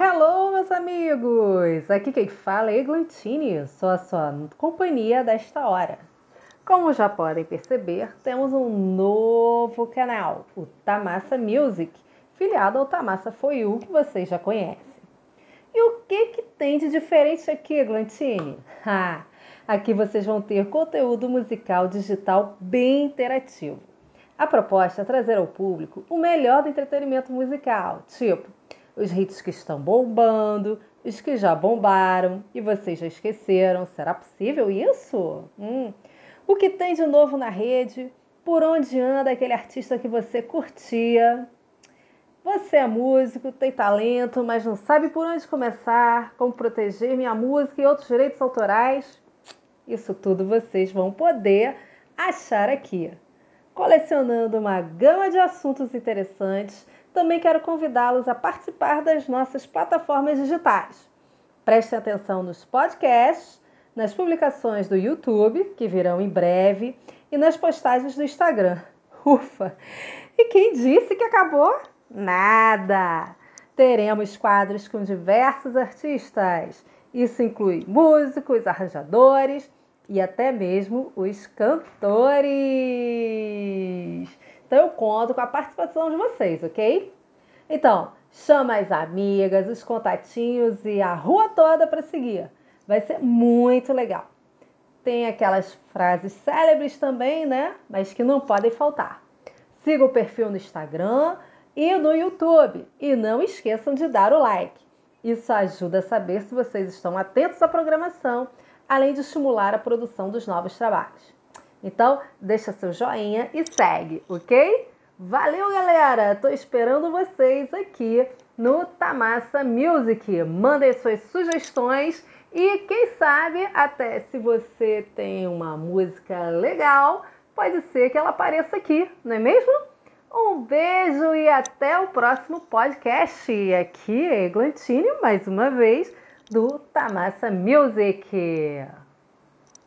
Hello, meus amigos! Aqui quem fala é Eglantine, sou a sua companhia desta hora. Como já podem perceber, temos um novo canal, o Tamassa Music, filiado ao Tamassa For You, que vocês já conhecem. E o que, que tem de diferente aqui, Eglantine? Ah, aqui vocês vão ter conteúdo musical digital bem interativo. A proposta é trazer ao público o melhor do entretenimento musical, tipo os hits que estão bombando, os que já bombaram e vocês já esqueceram. Será possível isso? Hum. O que tem de novo na rede? Por onde anda aquele artista que você curtia? Você é músico, tem talento, mas não sabe por onde começar, como proteger minha música e outros direitos autorais? Isso tudo vocês vão poder achar aqui. Colecionando uma gama de assuntos interessantes também quero convidá-los a participar das nossas plataformas digitais. Prestem atenção nos podcasts, nas publicações do YouTube, que virão em breve, e nas postagens do Instagram. Ufa! E quem disse que acabou? Nada! Teremos quadros com diversos artistas. Isso inclui músicos, arranjadores e até mesmo os cantores. Então eu conto com a participação de vocês, ok? Então, chama as amigas, os contatinhos e a rua toda para seguir. Vai ser muito legal. Tem aquelas frases célebres também, né? Mas que não podem faltar. Siga o perfil no Instagram e no YouTube. E não esqueçam de dar o like. Isso ajuda a saber se vocês estão atentos à programação, além de estimular a produção dos novos trabalhos. Então, deixa seu joinha e segue, ok? Valeu, galera! Tô esperando vocês aqui no Tamassa Music. Mandem suas sugestões e quem sabe até se você tem uma música legal, pode ser que ela apareça aqui, não é mesmo? Um beijo e até o próximo podcast. Aqui é Eglantine, mais uma vez, do Tamassa Music.